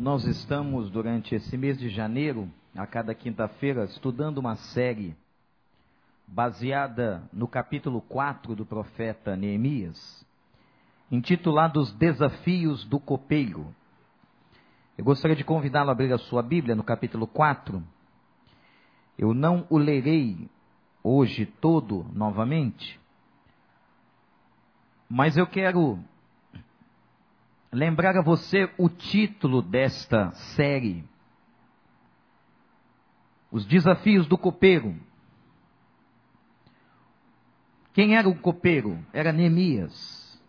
Nós estamos, durante esse mês de janeiro, a cada quinta-feira, estudando uma série baseada no capítulo 4 do profeta Neemias, intitulado Os Desafios do Copeiro. Eu gostaria de convidá-lo a abrir a sua Bíblia no capítulo 4. Eu não o lerei hoje todo novamente, mas eu quero lembrar a você o título desta série: Os Desafios do Copeiro. Quem era o copeiro? Era Neemias.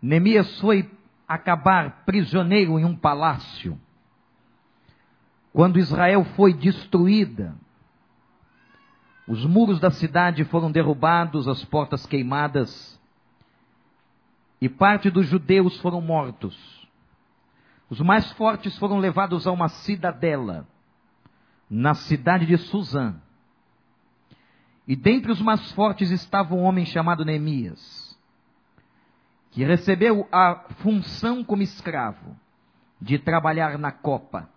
Neemias foi acabar prisioneiro em um palácio. Quando Israel foi destruída, os muros da cidade foram derrubados, as portas queimadas, e parte dos judeus foram mortos. Os mais fortes foram levados a uma cidadela, na cidade de Suzã. E dentre os mais fortes estava um homem chamado Neemias, que recebeu a função como escravo de trabalhar na copa.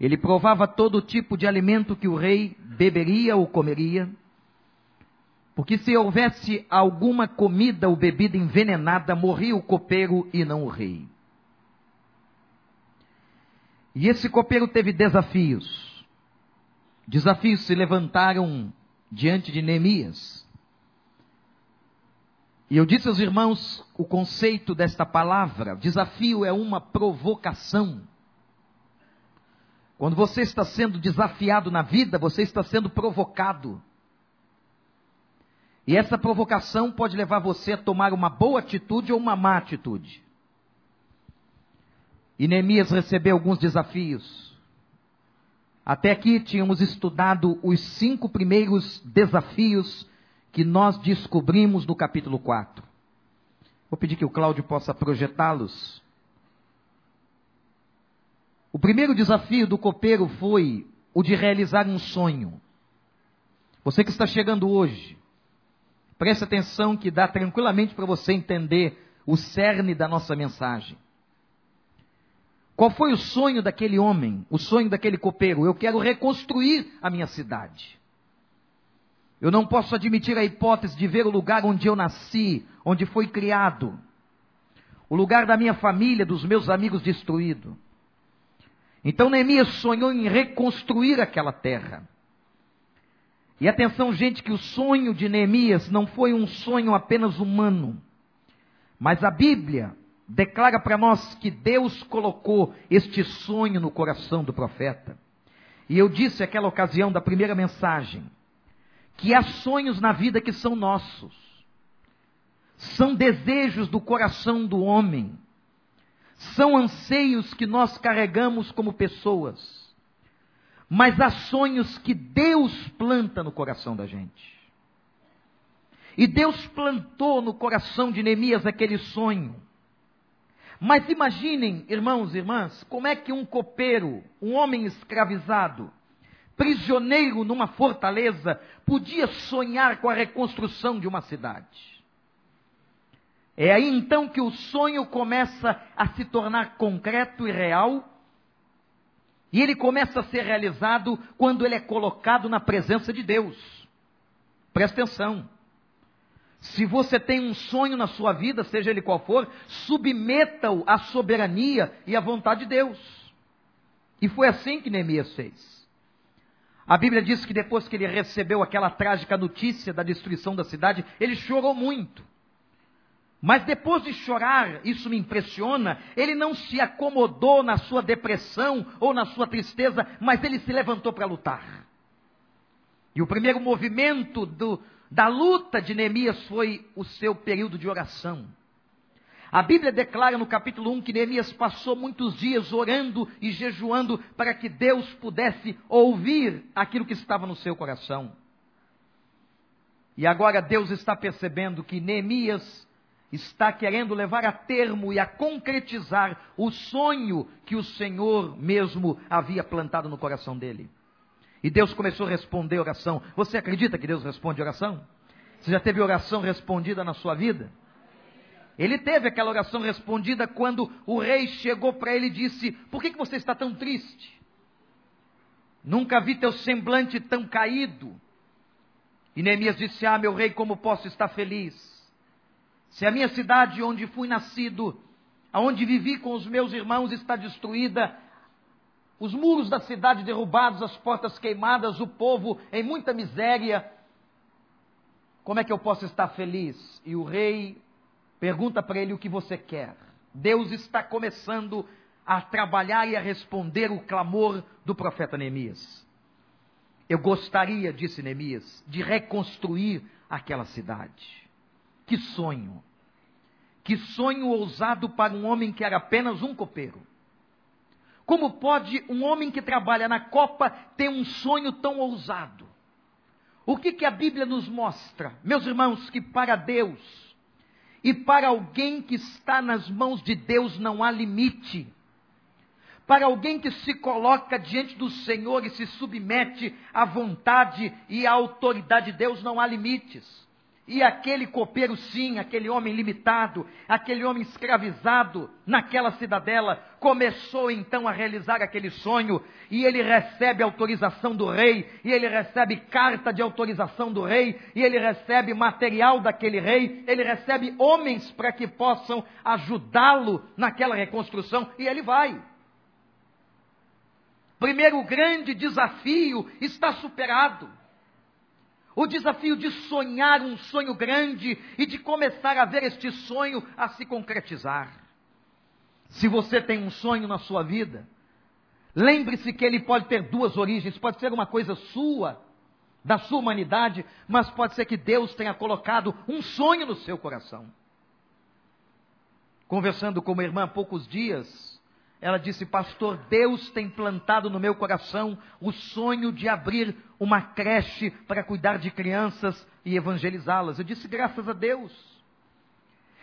Ele provava todo tipo de alimento que o rei beberia ou comeria, porque se houvesse alguma comida ou bebida envenenada, morria o copeiro e não o rei. E esse copeiro teve desafios. Desafios se levantaram diante de Neemias. E eu disse aos irmãos o conceito desta palavra: desafio é uma provocação. Quando você está sendo desafiado na vida, você está sendo provocado. E essa provocação pode levar você a tomar uma boa atitude ou uma má atitude. E Neemias recebeu alguns desafios. Até aqui tínhamos estudado os cinco primeiros desafios que nós descobrimos no capítulo 4. Vou pedir que o Cláudio possa projetá-los. O primeiro desafio do copeiro foi o de realizar um sonho. Você que está chegando hoje, preste atenção que dá tranquilamente para você entender o cerne da nossa mensagem. Qual foi o sonho daquele homem, o sonho daquele copeiro? Eu quero reconstruir a minha cidade. Eu não posso admitir a hipótese de ver o lugar onde eu nasci, onde fui criado, o lugar da minha família, dos meus amigos destruído. Então Neemias sonhou em reconstruir aquela terra. E atenção, gente, que o sonho de Neemias não foi um sonho apenas humano, mas a Bíblia declara para nós que Deus colocou este sonho no coração do profeta. E eu disse aquela ocasião da primeira mensagem, que há sonhos na vida que são nossos. São desejos do coração do homem. São anseios que nós carregamos como pessoas. Mas há sonhos que Deus planta no coração da gente. E Deus plantou no coração de Neemias aquele sonho mas imaginem, irmãos e irmãs, como é que um copeiro, um homem escravizado, prisioneiro numa fortaleza, podia sonhar com a reconstrução de uma cidade. É aí então que o sonho começa a se tornar concreto e real, e ele começa a ser realizado quando ele é colocado na presença de Deus. Presta atenção. Se você tem um sonho na sua vida, seja ele qual for, submeta-o à soberania e à vontade de Deus. E foi assim que Neemias fez. A Bíblia diz que depois que ele recebeu aquela trágica notícia da destruição da cidade, ele chorou muito. Mas depois de chorar, isso me impressiona, ele não se acomodou na sua depressão ou na sua tristeza, mas ele se levantou para lutar. E o primeiro movimento do, da luta de Neemias foi o seu período de oração. A Bíblia declara no capítulo 1 que Neemias passou muitos dias orando e jejuando para que Deus pudesse ouvir aquilo que estava no seu coração. E agora Deus está percebendo que Neemias está querendo levar a termo e a concretizar o sonho que o Senhor mesmo havia plantado no coração dele. E Deus começou a responder oração. Você acredita que Deus responde oração? Você já teve oração respondida na sua vida? ele teve aquela oração respondida quando o rei chegou para ele e disse: Por que, que você está tão triste? Nunca vi teu semblante tão caído. E Neemias disse: Ah, meu rei, como posso estar feliz? Se a minha cidade onde fui nascido, aonde vivi com os meus irmãos, está destruída, os muros da cidade derrubados, as portas queimadas, o povo em muita miséria, como é que eu posso estar feliz? E o rei pergunta para ele o que você quer. Deus está começando a trabalhar e a responder o clamor do profeta Neemias. Eu gostaria, disse Neemias, de reconstruir aquela cidade. Que sonho! Que sonho ousado para um homem que era apenas um copeiro. Como pode um homem que trabalha na copa ter um sonho tão ousado? O que, que a Bíblia nos mostra? Meus irmãos, que para Deus e para alguém que está nas mãos de Deus não há limite. Para alguém que se coloca diante do Senhor e se submete à vontade e à autoridade de Deus, não há limites. E aquele copeiro, sim, aquele homem limitado, aquele homem escravizado naquela cidadela, começou então a realizar aquele sonho, e ele recebe autorização do rei, e ele recebe carta de autorização do rei, e ele recebe material daquele rei, ele recebe homens para que possam ajudá-lo naquela reconstrução, e ele vai. Primeiro grande desafio está superado. O desafio de sonhar um sonho grande e de começar a ver este sonho a se concretizar. Se você tem um sonho na sua vida, lembre-se que ele pode ter duas origens, pode ser uma coisa sua, da sua humanidade, mas pode ser que Deus tenha colocado um sonho no seu coração. Conversando com uma irmã há poucos dias, ela disse: Pastor, Deus tem plantado no meu coração o sonho de abrir uma creche para cuidar de crianças e evangelizá-las. Eu disse: Graças a Deus.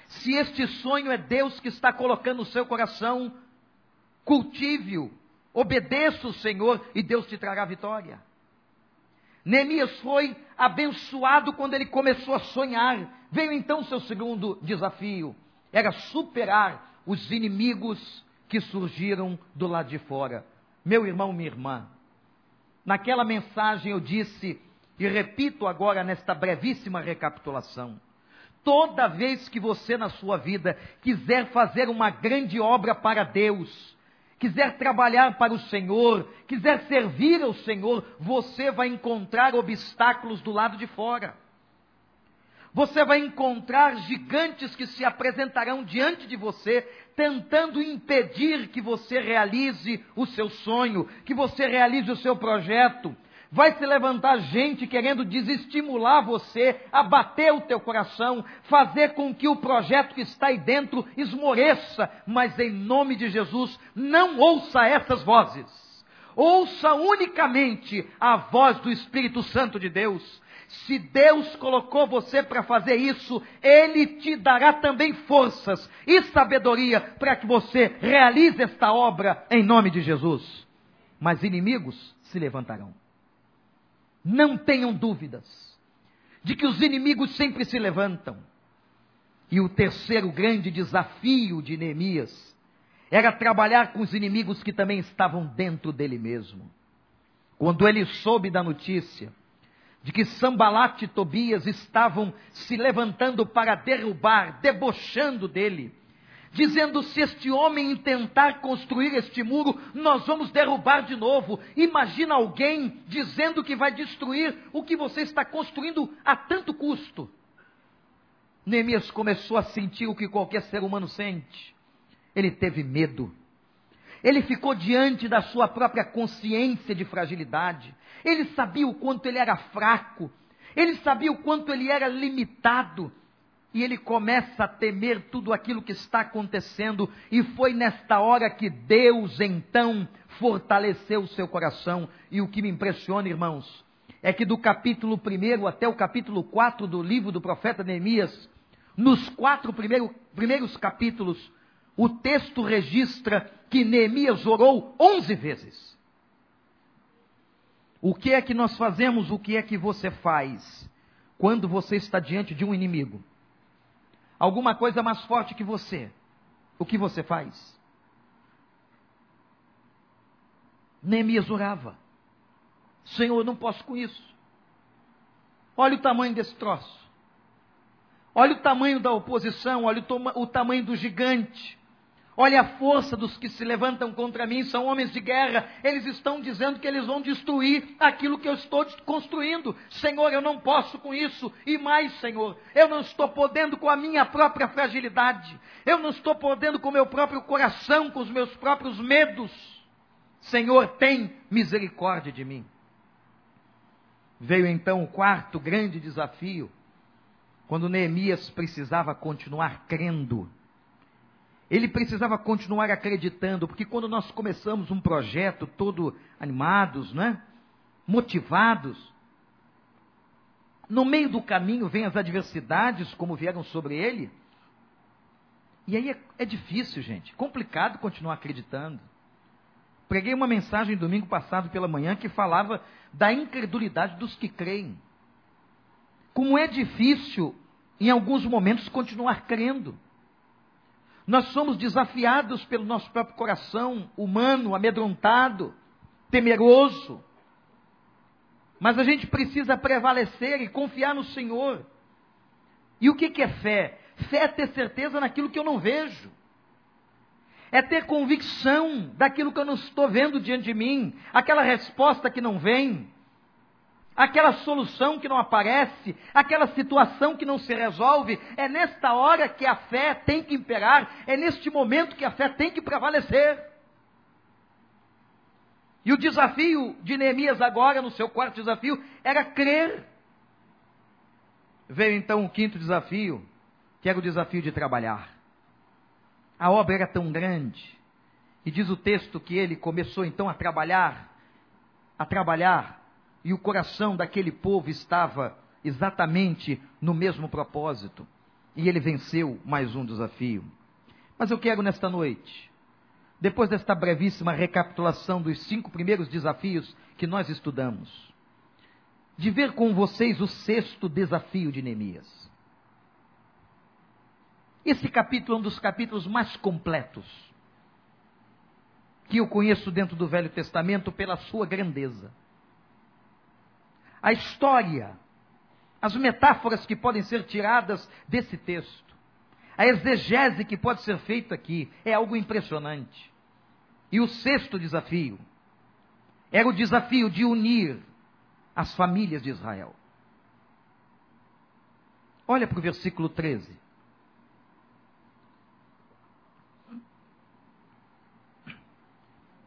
Se este sonho é Deus que está colocando no seu coração, cultive-o, obedeça o Senhor e Deus te trará vitória. Neemias foi abençoado quando ele começou a sonhar. Veio então o seu segundo desafio: era superar os inimigos que surgiram do lado de fora. Meu irmão, minha irmã, naquela mensagem eu disse, e repito agora nesta brevíssima recapitulação: toda vez que você na sua vida quiser fazer uma grande obra para Deus, quiser trabalhar para o Senhor, quiser servir ao Senhor, você vai encontrar obstáculos do lado de fora. Você vai encontrar gigantes que se apresentarão diante de você, tentando impedir que você realize o seu sonho, que você realize o seu projeto. Vai se levantar gente querendo desestimular você, abater o teu coração, fazer com que o projeto que está aí dentro esmoreça, mas em nome de Jesus, não ouça essas vozes. Ouça unicamente a voz do Espírito Santo de Deus se Deus colocou você para fazer isso, Ele te dará também forças e sabedoria para que você realize esta obra em nome de Jesus. Mas inimigos se levantarão. Não tenham dúvidas de que os inimigos sempre se levantam. E o terceiro grande desafio de Neemias era trabalhar com os inimigos que também estavam dentro dele mesmo. Quando ele soube da notícia de que Sambalat e Tobias estavam se levantando para derrubar, debochando dele, dizendo: se este homem tentar construir este muro, nós vamos derrubar de novo. Imagina alguém dizendo que vai destruir o que você está construindo a tanto custo. Neemias começou a sentir o que qualquer ser humano sente. Ele teve medo. Ele ficou diante da sua própria consciência de fragilidade. Ele sabia o quanto ele era fraco. Ele sabia o quanto ele era limitado. E ele começa a temer tudo aquilo que está acontecendo. E foi nesta hora que Deus então fortaleceu o seu coração. E o que me impressiona, irmãos, é que do capítulo 1 até o capítulo 4 do livro do profeta Neemias, nos quatro primeiros, primeiros capítulos, o texto registra que Neemias orou onze vezes. O que é que nós fazemos? O que é que você faz quando você está diante de um inimigo? alguma coisa mais forte que você, o que você faz? Neemias orava. Senhor, eu não posso com isso. Olha o tamanho desse troço. Olha o tamanho da oposição, olha o, o tamanho do gigante. Olha a força dos que se levantam contra mim, são homens de guerra. Eles estão dizendo que eles vão destruir aquilo que eu estou construindo. Senhor, eu não posso com isso. E mais, Senhor, eu não estou podendo com a minha própria fragilidade. Eu não estou podendo com o meu próprio coração, com os meus próprios medos. Senhor, tem misericórdia de mim. Veio então o quarto grande desafio, quando Neemias precisava continuar crendo ele precisava continuar acreditando, porque quando nós começamos um projeto todo animados, né? motivados, no meio do caminho vêm as adversidades, como vieram sobre ele. E aí é, é difícil, gente, complicado continuar acreditando. Preguei uma mensagem domingo passado pela manhã que falava da incredulidade dos que creem. Como é difícil, em alguns momentos, continuar crendo. Nós somos desafiados pelo nosso próprio coração humano, amedrontado, temeroso. Mas a gente precisa prevalecer e confiar no Senhor. E o que, é fé? Fé é ter certeza naquilo que eu não vejo. É ter convicção daquilo que eu não estou vendo diante de mim, aquela resposta que não vem aquela solução que não aparece, aquela situação que não se resolve. É nesta hora que a fé tem que imperar, é neste momento que a fé tem que prevalecer. E o desafio de Neemias agora, no seu quarto desafio, era crer. Veio então o quinto desafio, que era o desafio de trabalhar. A obra era tão grande, e diz o texto que ele começou então a trabalhar, a trabalhar e o coração daquele povo estava exatamente no mesmo propósito. E ele venceu mais um desafio. Mas eu quero nesta noite, depois desta brevíssima recapitulação dos cinco primeiros desafios que nós estudamos, de ver com vocês o sexto desafio de Neemias. Esse capítulo é um dos capítulos mais completos que eu conheço dentro do Velho Testamento pela sua grandeza a história, as metáforas que podem ser tiradas desse texto, a exegese que pode ser feita aqui, é algo impressionante. E o sexto desafio era o desafio de unir as famílias de Israel. Olha para o versículo 13.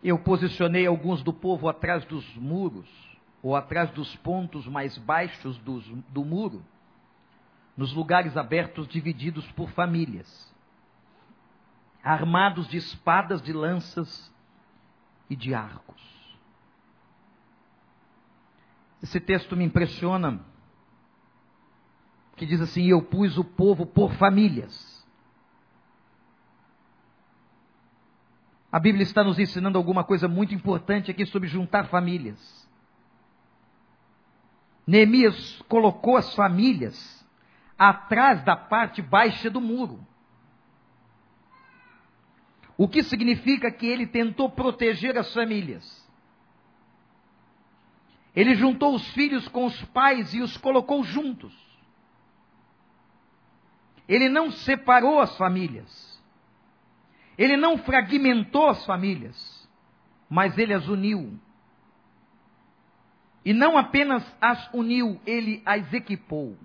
Eu posicionei alguns do povo atrás dos muros ou atrás dos pontos mais baixos do muro, nos lugares abertos divididos por famílias, armados de espadas, de lanças e de arcos. Esse texto me impressiona, que diz assim: Eu pus o povo por famílias. A Bíblia está nos ensinando alguma coisa muito importante aqui sobre juntar famílias. Neemias colocou as famílias atrás da parte baixa do muro. O que significa que ele tentou proteger as famílias. Ele juntou os filhos com os pais e os colocou juntos. Ele não separou as famílias. Ele não fragmentou as famílias, mas ele as uniu e não apenas as uniu, ele as equipou.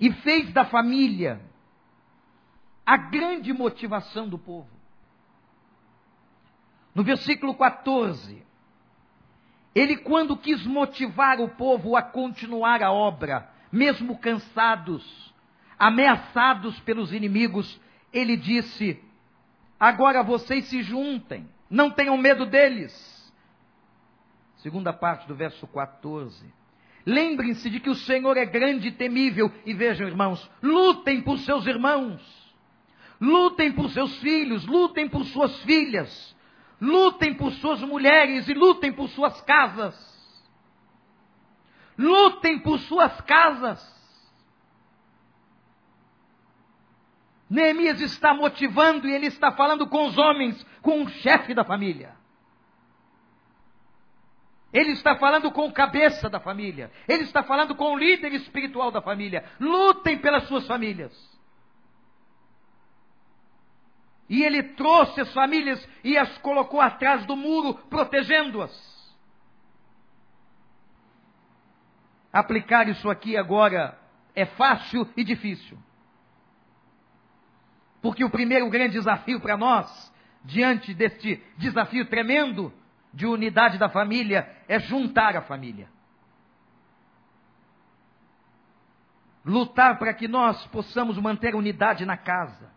E fez da família a grande motivação do povo. No versículo 14, ele, quando quis motivar o povo a continuar a obra, mesmo cansados, ameaçados pelos inimigos, ele disse: Agora vocês se juntem, não tenham medo deles segunda parte do verso 14. Lembrem-se de que o Senhor é grande e temível. E vejam, irmãos, lutem por seus irmãos, lutem por seus filhos, lutem por suas filhas, lutem por suas mulheres e lutem por suas casas. Lutem por suas casas. Neemias está motivando e ele está falando com os homens, com o chefe da família. Ele está falando com o cabeça da família. Ele está falando com o líder espiritual da família. Lutem pelas suas famílias. E ele trouxe as famílias e as colocou atrás do muro, protegendo-as. Aplicar isso aqui agora é fácil e difícil. Porque o primeiro grande desafio para nós, diante deste desafio tremendo de unidade da família, é juntar a família. Lutar para que nós possamos manter unidade na casa.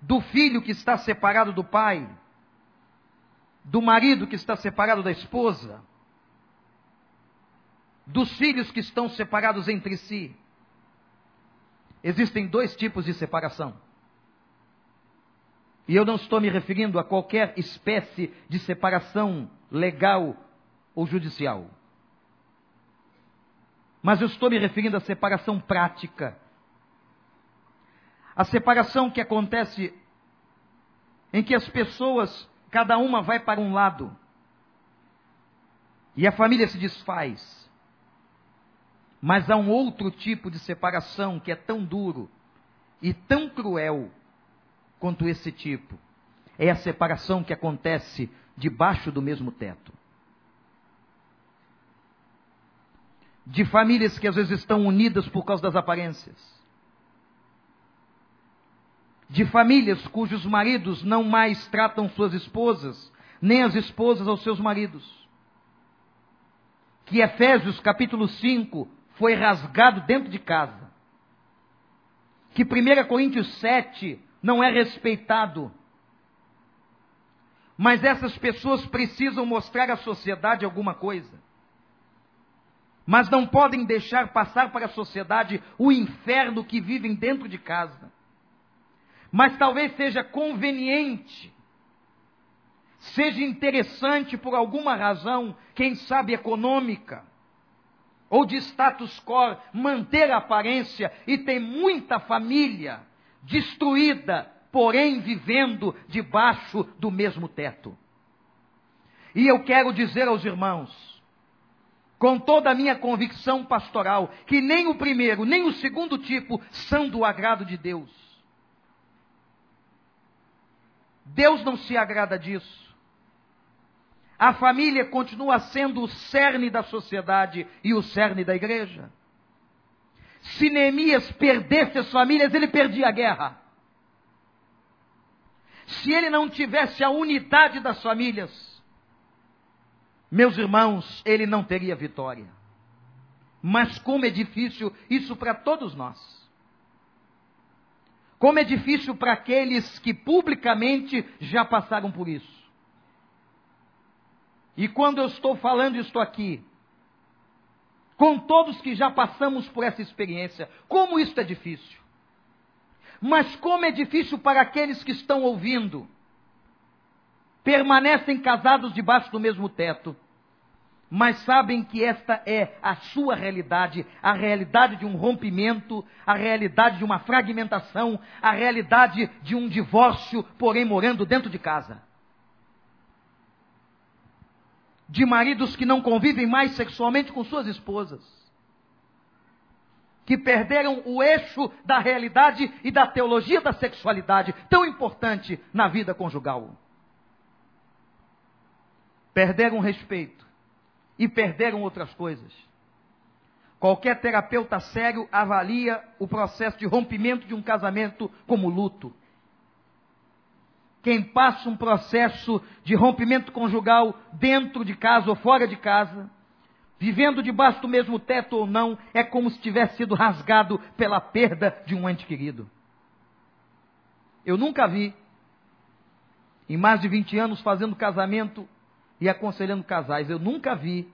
Do filho que está separado do pai, do marido que está separado da esposa, dos filhos que estão separados entre si. Existem dois tipos de separação. E eu não estou me referindo a qualquer espécie de separação legal ou judicial. Mas eu estou me referindo à separação prática. A separação que acontece em que as pessoas, cada uma vai para um lado, e a família se desfaz. Mas há um outro tipo de separação que é tão duro e tão cruel quanto esse tipo. É a separação que acontece debaixo do mesmo teto. De famílias que às vezes estão unidas por causa das aparências. De famílias cujos maridos não mais tratam suas esposas, nem as esposas aos seus maridos. Que Efésios capítulo 5 foi rasgado dentro de casa. Que 1 Coríntios 7 não é respeitado. Mas essas pessoas precisam mostrar à sociedade alguma coisa. Mas não podem deixar passar para a sociedade o inferno que vivem dentro de casa. Mas talvez seja conveniente, seja interessante por alguma razão, quem sabe econômica, ou de status quo, manter a aparência e tem muita família destruída, porém vivendo debaixo do mesmo teto. E eu quero dizer aos irmãos, com toda a minha convicção pastoral, que nem o primeiro, nem o segundo tipo são do agrado de Deus. Deus não se agrada disso. A família continua sendo o cerne da sociedade e o cerne da igreja. Se Neemias perdesse as famílias, ele perdia a guerra. Se ele não tivesse a unidade das famílias, meus irmãos, ele não teria vitória. Mas como é difícil isso para todos nós. Como é difícil para aqueles que publicamente já passaram por isso. E quando eu estou falando isto aqui, com todos que já passamos por essa experiência, como isso é difícil. Mas como é difícil para aqueles que estão ouvindo, permanecem casados debaixo do mesmo teto, mas sabem que esta é a sua realidade, a realidade de um rompimento, a realidade de uma fragmentação, a realidade de um divórcio, porém morando dentro de casa de maridos que não convivem mais sexualmente com suas esposas, que perderam o eixo da realidade e da teologia da sexualidade, tão importante na vida conjugal. Perderam respeito e perderam outras coisas. Qualquer terapeuta sério avalia o processo de rompimento de um casamento como luto quem passa um processo de rompimento conjugal dentro de casa ou fora de casa, vivendo debaixo do mesmo teto ou não, é como se tivesse sido rasgado pela perda de um ente querido. Eu nunca vi, em mais de 20 anos fazendo casamento e aconselhando casais, eu nunca vi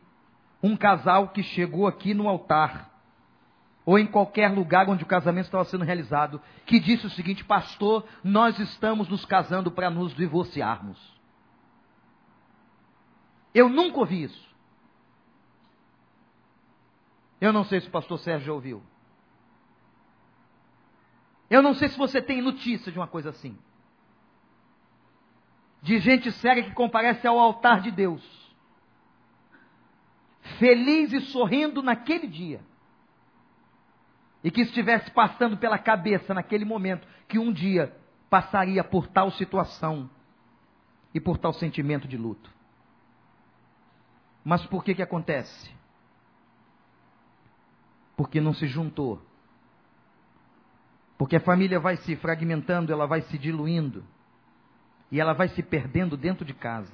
um casal que chegou aqui no altar ou em qualquer lugar onde o casamento estava sendo realizado, que disse o seguinte: Pastor, nós estamos nos casando para nos divorciarmos. Eu nunca ouvi isso. Eu não sei se o pastor Sérgio já ouviu. Eu não sei se você tem notícia de uma coisa assim. De gente séria que comparece ao altar de Deus. Feliz e sorrindo naquele dia. E que estivesse passando pela cabeça naquele momento que um dia passaria por tal situação e por tal sentimento de luto. Mas por que que acontece? Porque não se juntou. Porque a família vai se fragmentando, ela vai se diluindo. E ela vai se perdendo dentro de casa.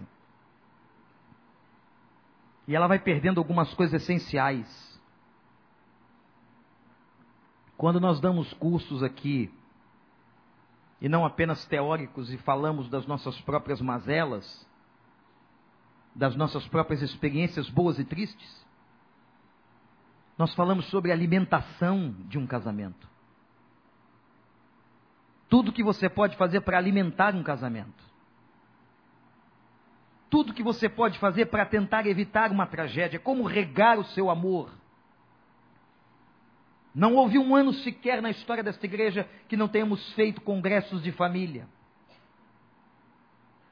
E ela vai perdendo algumas coisas essenciais. Quando nós damos cursos aqui, e não apenas teóricos, e falamos das nossas próprias mazelas, das nossas próprias experiências boas e tristes, nós falamos sobre a alimentação de um casamento. Tudo que você pode fazer para alimentar um casamento. Tudo que você pode fazer para tentar evitar uma tragédia, como regar o seu amor. Não houve um ano sequer na história desta igreja que não tenhamos feito congressos de família.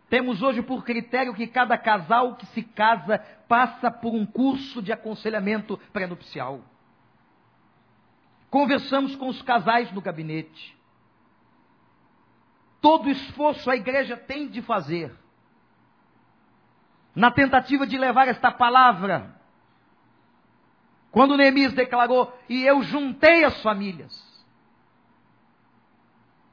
Temos hoje por critério que cada casal que se casa passa por um curso de aconselhamento pré-nupcial. Conversamos com os casais no gabinete. Todo esforço a igreja tem de fazer na tentativa de levar esta palavra. Quando Neemias declarou: E eu juntei as famílias.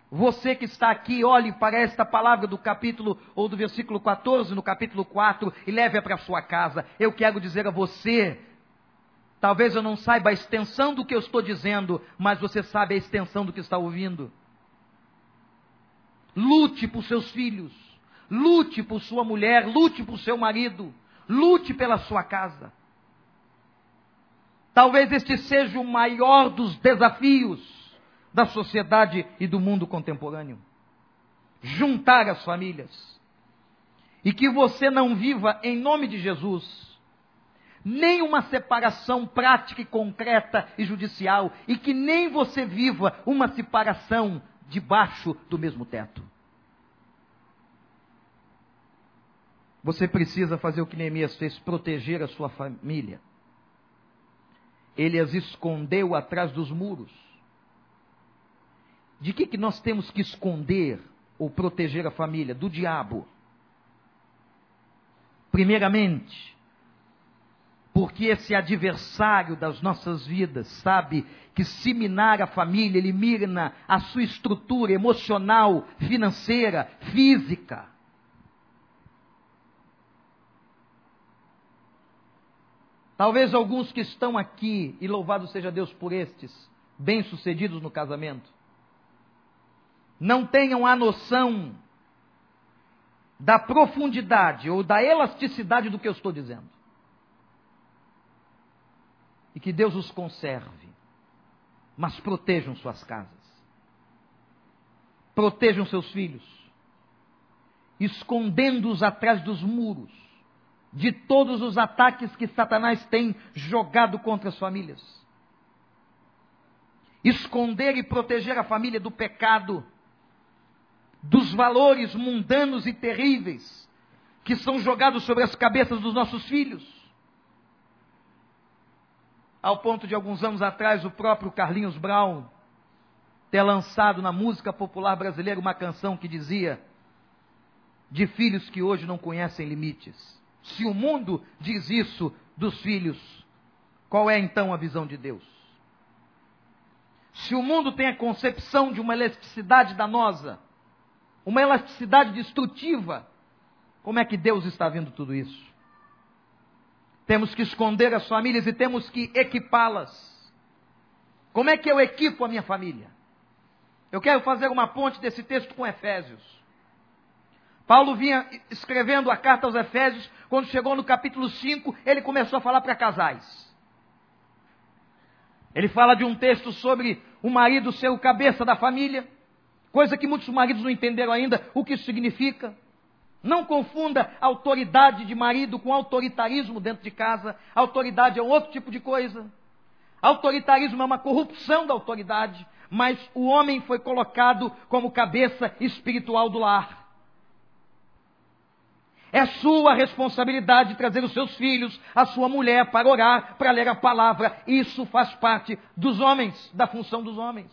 Você que está aqui, olhe para esta palavra do capítulo ou do versículo 14 no capítulo 4 e leve-a para sua casa. Eu quero dizer a você, talvez eu não saiba a extensão do que eu estou dizendo, mas você sabe a extensão do que está ouvindo. Lute por seus filhos, lute por sua mulher, lute por seu marido, lute pela sua casa. Talvez este seja o maior dos desafios da sociedade e do mundo contemporâneo. Juntar as famílias. E que você não viva, em nome de Jesus, nem uma separação prática e concreta e judicial, e que nem você viva uma separação debaixo do mesmo teto. Você precisa fazer o que Neemias fez, proteger a sua família. Ele as escondeu atrás dos muros. De que, que nós temos que esconder ou proteger a família? Do diabo. Primeiramente, porque esse adversário das nossas vidas sabe que se minar a família, ele mina a sua estrutura emocional, financeira, física. Talvez alguns que estão aqui, e louvado seja Deus por estes, bem-sucedidos no casamento, não tenham a noção da profundidade ou da elasticidade do que eu estou dizendo. E que Deus os conserve, mas protejam suas casas, protejam seus filhos, escondendo-os atrás dos muros de todos os ataques que Satanás tem jogado contra as famílias. Esconder e proteger a família do pecado, dos valores mundanos e terríveis que são jogados sobre as cabeças dos nossos filhos. Ao ponto de alguns anos atrás o próprio Carlinhos Brown ter lançado na música popular brasileira uma canção que dizia: de filhos que hoje não conhecem limites. Se o mundo diz isso dos filhos, qual é então a visão de Deus? Se o mundo tem a concepção de uma elasticidade danosa, uma elasticidade destrutiva. Como é que Deus está vendo tudo isso? Temos que esconder as famílias e temos que equipá-las. Como é que eu equipo a minha família? Eu quero fazer uma ponte desse texto com Efésios. Paulo vinha escrevendo a carta aos Efésios, quando chegou no capítulo 5, ele começou a falar para casais. Ele fala de um texto sobre o marido ser o cabeça da família. Coisa que muitos maridos não entenderam ainda o que isso significa. Não confunda autoridade de marido com autoritarismo dentro de casa. Autoridade é um outro tipo de coisa. Autoritarismo é uma corrupção da autoridade. mas o homem foi colocado como cabeça espiritual do lar. É sua responsabilidade trazer os seus filhos, a sua mulher, para orar, para ler a palavra. Isso faz parte dos homens, da função dos homens.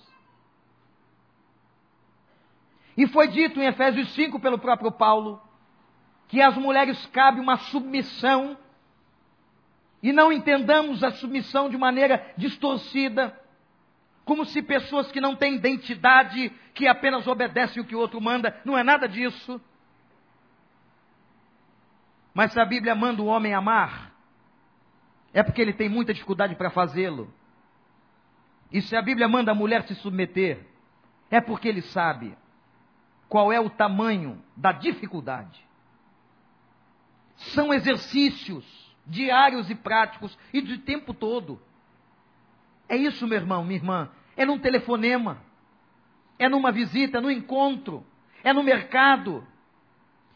E foi dito em Efésios 5 pelo próprio Paulo que às mulheres cabe uma submissão e não entendamos a submissão de maneira distorcida, como se pessoas que não têm identidade, que apenas obedecem o que o outro manda, não é nada disso. Mas se a Bíblia manda o homem amar, é porque ele tem muita dificuldade para fazê-lo. E se a Bíblia manda a mulher se submeter, é porque ele sabe qual é o tamanho da dificuldade. São exercícios diários e práticos e de tempo todo. É isso, meu irmão, minha irmã. É num telefonema, é numa visita, é no encontro, é no mercado,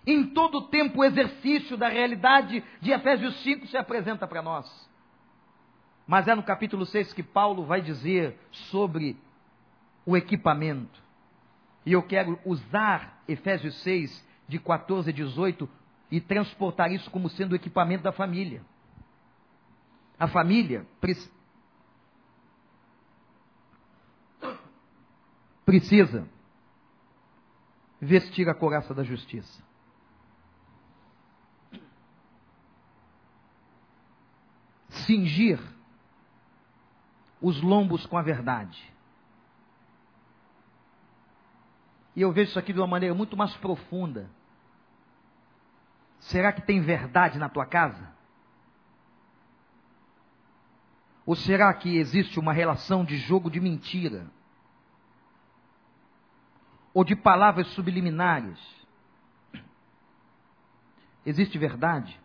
em todo tempo o exercício da realidade de Efésios 5 se apresenta para nós. Mas é no capítulo 6 que Paulo vai dizer sobre o equipamento. E eu quero usar Efésios 6, de 14 a 18, e transportar isso como sendo o equipamento da família. A família precisa vestir a coraça da justiça. Cingir os lombos com a verdade. E eu vejo isso aqui de uma maneira muito mais profunda. Será que tem verdade na tua casa? Ou será que existe uma relação de jogo de mentira? Ou de palavras subliminares? Existe verdade?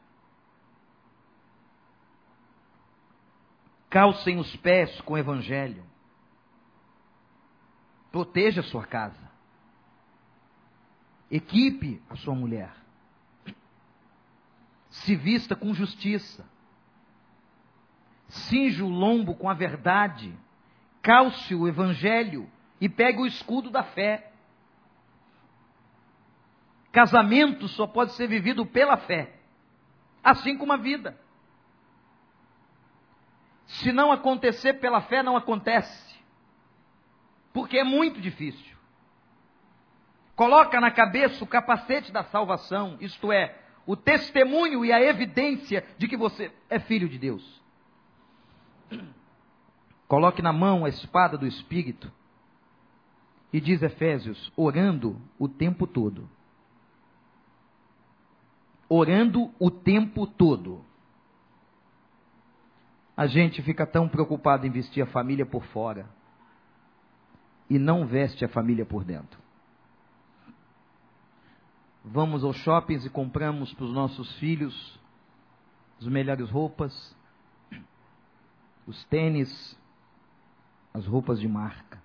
Calcem os pés com o evangelho. Proteja a sua casa. Equipe a sua mulher. Se vista com justiça. Cinja o lombo com a verdade. Calce o evangelho e pegue o escudo da fé. Casamento só pode ser vivido pela fé, assim como a vida. Se não acontecer pela fé, não acontece. Porque é muito difícil. Coloca na cabeça o capacete da salvação, isto é, o testemunho e a evidência de que você é filho de Deus. Coloque na mão a espada do Espírito. E diz Efésios, orando o tempo todo. Orando o tempo todo a gente fica tão preocupado em vestir a família por fora e não veste a família por dentro. Vamos aos shoppings e compramos para os nossos filhos as melhores roupas, os tênis, as roupas de marca.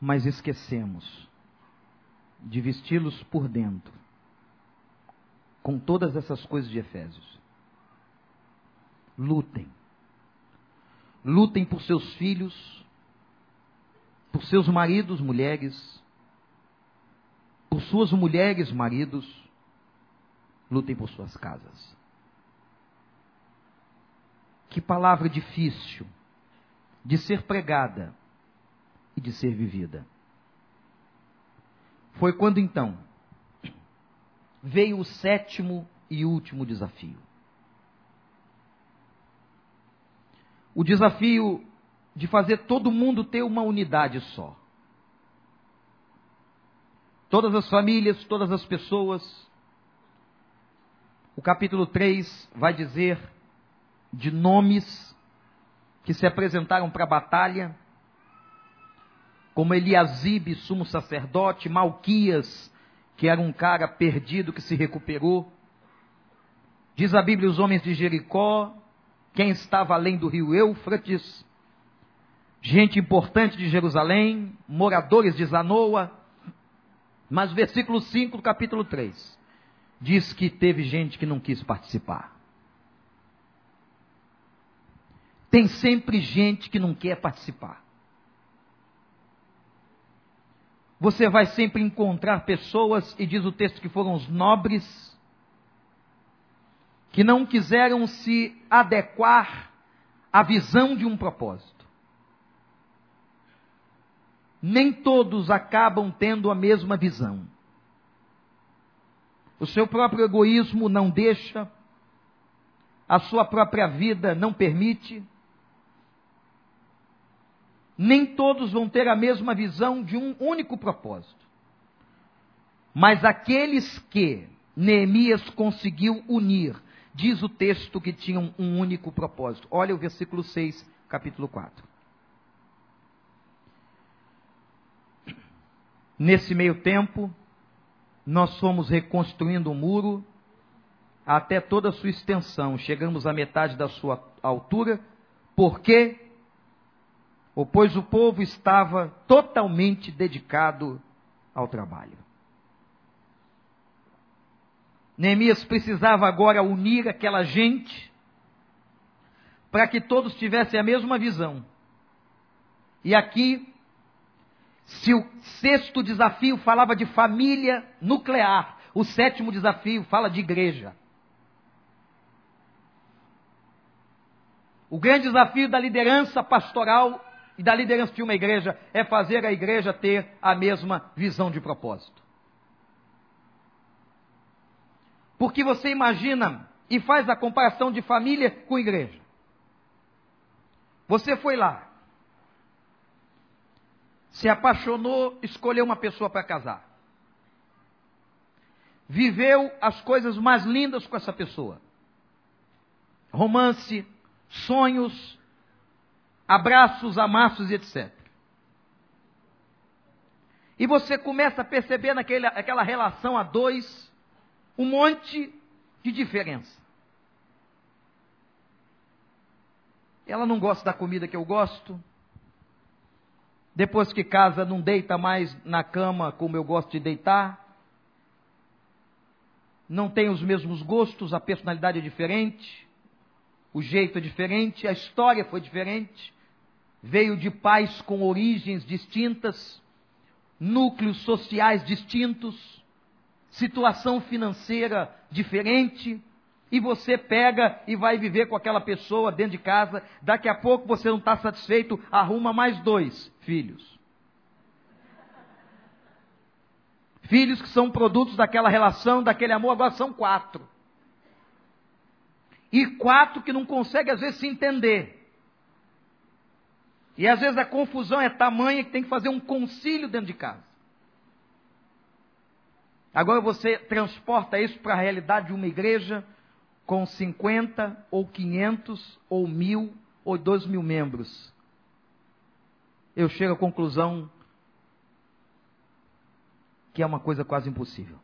Mas esquecemos de vesti-los por dentro, com todas essas coisas de Efésios lutem. Lutem por seus filhos, por seus maridos, mulheres, por suas mulheres, maridos. Lutem por suas casas. Que palavra difícil de ser pregada e de ser vivida. Foi quando então veio o sétimo e último desafio. O desafio de fazer todo mundo ter uma unidade só. Todas as famílias, todas as pessoas. O capítulo 3 vai dizer de nomes que se apresentaram para a batalha, como Eliasibe, sumo sacerdote, Malquias, que era um cara perdido que se recuperou. Diz a Bíblia os homens de Jericó, quem estava além do rio Eufrates, gente importante de Jerusalém, moradores de Zanoa. Mas versículo 5 do capítulo 3 diz que teve gente que não quis participar. tem sempre gente que não quer participar. Você vai sempre encontrar pessoas, e diz o texto que foram os nobres, que não quiseram se adequar à visão de um propósito. Nem todos acabam tendo a mesma visão. O seu próprio egoísmo não deixa, a sua própria vida não permite. Nem todos vão ter a mesma visão de um único propósito. Mas aqueles que Neemias conseguiu unir diz o texto que tinham um único propósito. Olha o versículo 6, capítulo 4. Nesse meio tempo, nós fomos reconstruindo o muro até toda a sua extensão. Chegamos à metade da sua altura, porque pois o povo estava totalmente dedicado ao trabalho. Neemias precisava agora unir aquela gente para que todos tivessem a mesma visão. E aqui, se o sexto desafio falava de família nuclear, o sétimo desafio fala de igreja. O grande desafio da liderança pastoral e da liderança de uma igreja é fazer a igreja ter a mesma visão de propósito. Porque você imagina e faz a comparação de família com igreja. Você foi lá, se apaixonou, escolheu uma pessoa para casar. Viveu as coisas mais lindas com essa pessoa. Romance, sonhos, abraços, amassos e etc. E você começa a perceber naquela relação a dois um monte de diferença. Ela não gosta da comida que eu gosto. Depois que casa, não deita mais na cama como eu gosto de deitar. Não tem os mesmos gostos, a personalidade é diferente, o jeito é diferente, a história foi diferente. Veio de pais com origens distintas, núcleos sociais distintos situação financeira diferente, e você pega e vai viver com aquela pessoa dentro de casa, daqui a pouco você não está satisfeito, arruma mais dois filhos. Filhos que são produtos daquela relação, daquele amor, agora são quatro. E quatro que não conseguem às vezes se entender. E às vezes a confusão é tamanha que tem que fazer um concílio dentro de casa. Agora você transporta isso para a realidade de uma igreja com 50 ou 500 ou mil ou dois mil membros. Eu chego à conclusão que é uma coisa quase impossível.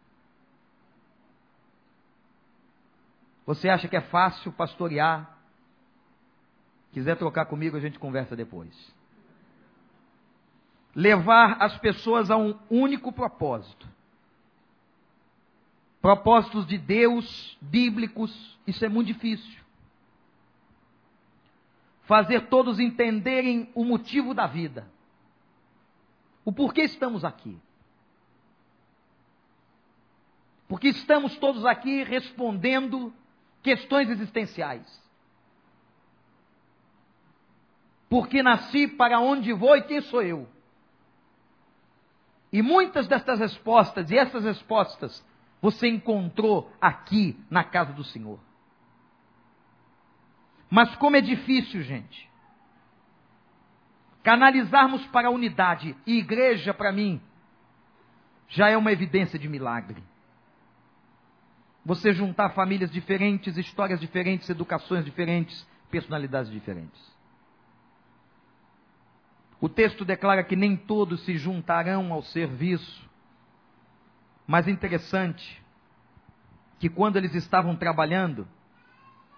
Você acha que é fácil pastorear? Quiser trocar comigo, a gente conversa depois. Levar as pessoas a um único propósito propósitos de Deus bíblicos, isso é muito difícil. Fazer todos entenderem o motivo da vida. O porquê estamos aqui. Porque estamos todos aqui respondendo questões existenciais. Porque nasci, para onde vou e quem sou eu? E muitas destas respostas, e essas respostas, você encontrou aqui na casa do Senhor. Mas como é difícil, gente, canalizarmos para a unidade, e igreja para mim, já é uma evidência de milagre. Você juntar famílias diferentes, histórias diferentes, educações diferentes, personalidades diferentes. O texto declara que nem todos se juntarão ao serviço, mas interessante que quando eles estavam trabalhando,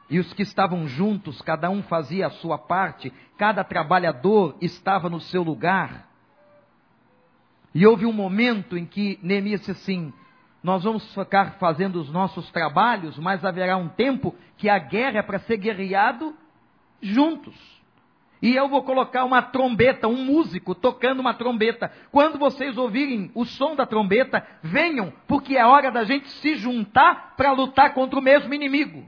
e os que estavam juntos, cada um fazia a sua parte, cada trabalhador estava no seu lugar. E houve um momento em que Neemias disse assim: Nós vamos ficar fazendo os nossos trabalhos, mas haverá um tempo que a guerra é para ser guerreado juntos. E eu vou colocar uma trombeta, um músico tocando uma trombeta. Quando vocês ouvirem o som da trombeta, venham, porque é hora da gente se juntar para lutar contra o mesmo inimigo.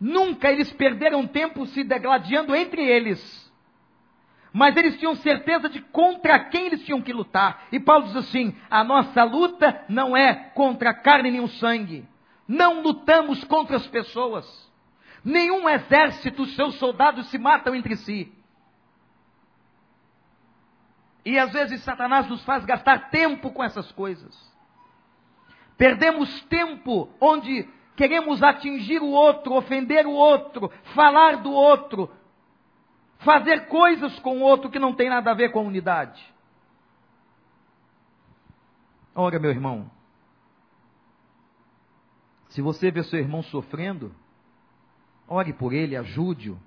Nunca eles perderam tempo se degladiando entre eles. Mas eles tinham certeza de contra quem eles tinham que lutar. E Paulo diz assim: a nossa luta não é contra carne nem o sangue. Não lutamos contra as pessoas. Nenhum exército, seus soldados se matam entre si. E às vezes Satanás nos faz gastar tempo com essas coisas. Perdemos tempo onde queremos atingir o outro, ofender o outro, falar do outro, fazer coisas com o outro que não tem nada a ver com a unidade. Ora, meu irmão, se você vê seu irmão sofrendo, ore por ele, ajude-o.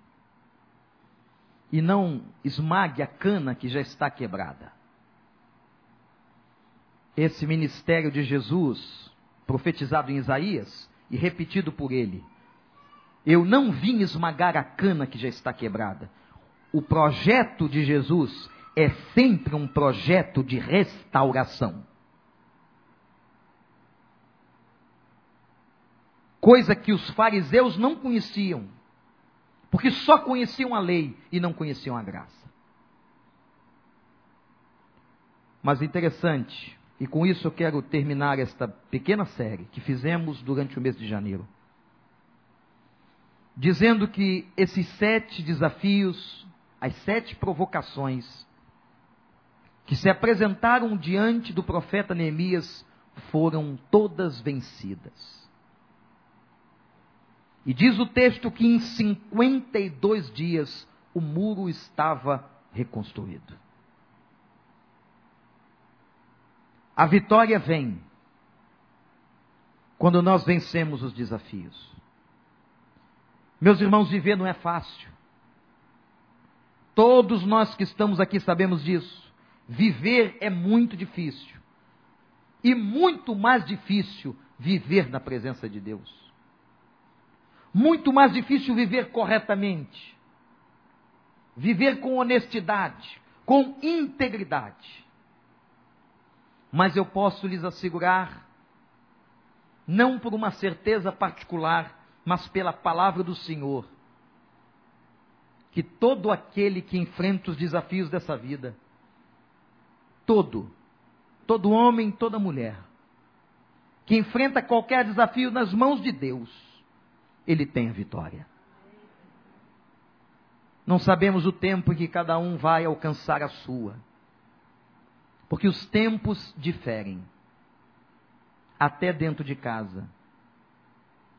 E não esmague a cana que já está quebrada. Esse ministério de Jesus, profetizado em Isaías e repetido por ele, eu não vim esmagar a cana que já está quebrada, o projeto de Jesus é sempre um projeto de restauração. Coisa que os fariseus não conheciam, porque só conheciam a lei e não conheciam a graça. Mas interessante, e com isso eu quero terminar esta pequena série que fizemos durante o mês de janeiro, dizendo que esses sete desafios as sete provocações que se apresentaram diante do profeta Neemias foram todas vencidas. E diz o texto que em 52 dias o muro estava reconstruído. A vitória vem quando nós vencemos os desafios. Meus irmãos, viver não é fácil. Todos nós que estamos aqui sabemos disso. Viver é muito difícil. E muito mais difícil viver na presença de Deus. Muito mais difícil viver corretamente. Viver com honestidade, com integridade. Mas eu posso lhes assegurar, não por uma certeza particular, mas pela palavra do Senhor, que todo aquele que enfrenta os desafios dessa vida, todo, todo homem, toda mulher, que enfrenta qualquer desafio nas mãos de Deus, ele tem a vitória. Não sabemos o tempo em que cada um vai alcançar a sua, porque os tempos diferem, até dentro de casa.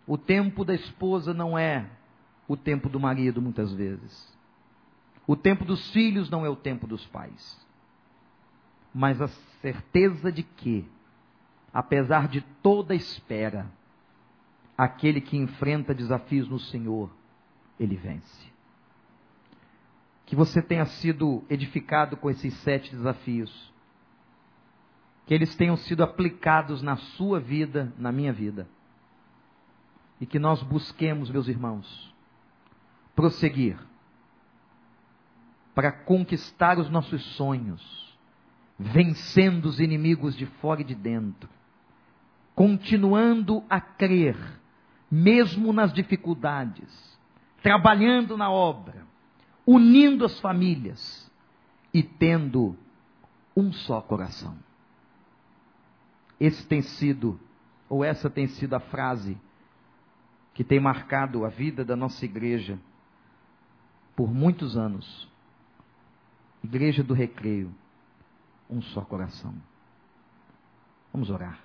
O tempo da esposa não é o tempo do marido, muitas vezes. O tempo dos filhos não é o tempo dos pais. Mas a certeza de que, apesar de toda espera, aquele que enfrenta desafios no Senhor, ele vence. Que você tenha sido edificado com esses sete desafios. Que eles tenham sido aplicados na sua vida, na minha vida. E que nós busquemos, meus irmãos, prosseguir para conquistar os nossos sonhos, vencendo os inimigos de fora e de dentro, continuando a crer, mesmo nas dificuldades, trabalhando na obra, unindo as famílias e tendo um só coração. Esse tem sido, ou essa tem sido a frase que tem marcado a vida da nossa igreja por muitos anos. Igreja do Recreio, um só coração. Vamos orar.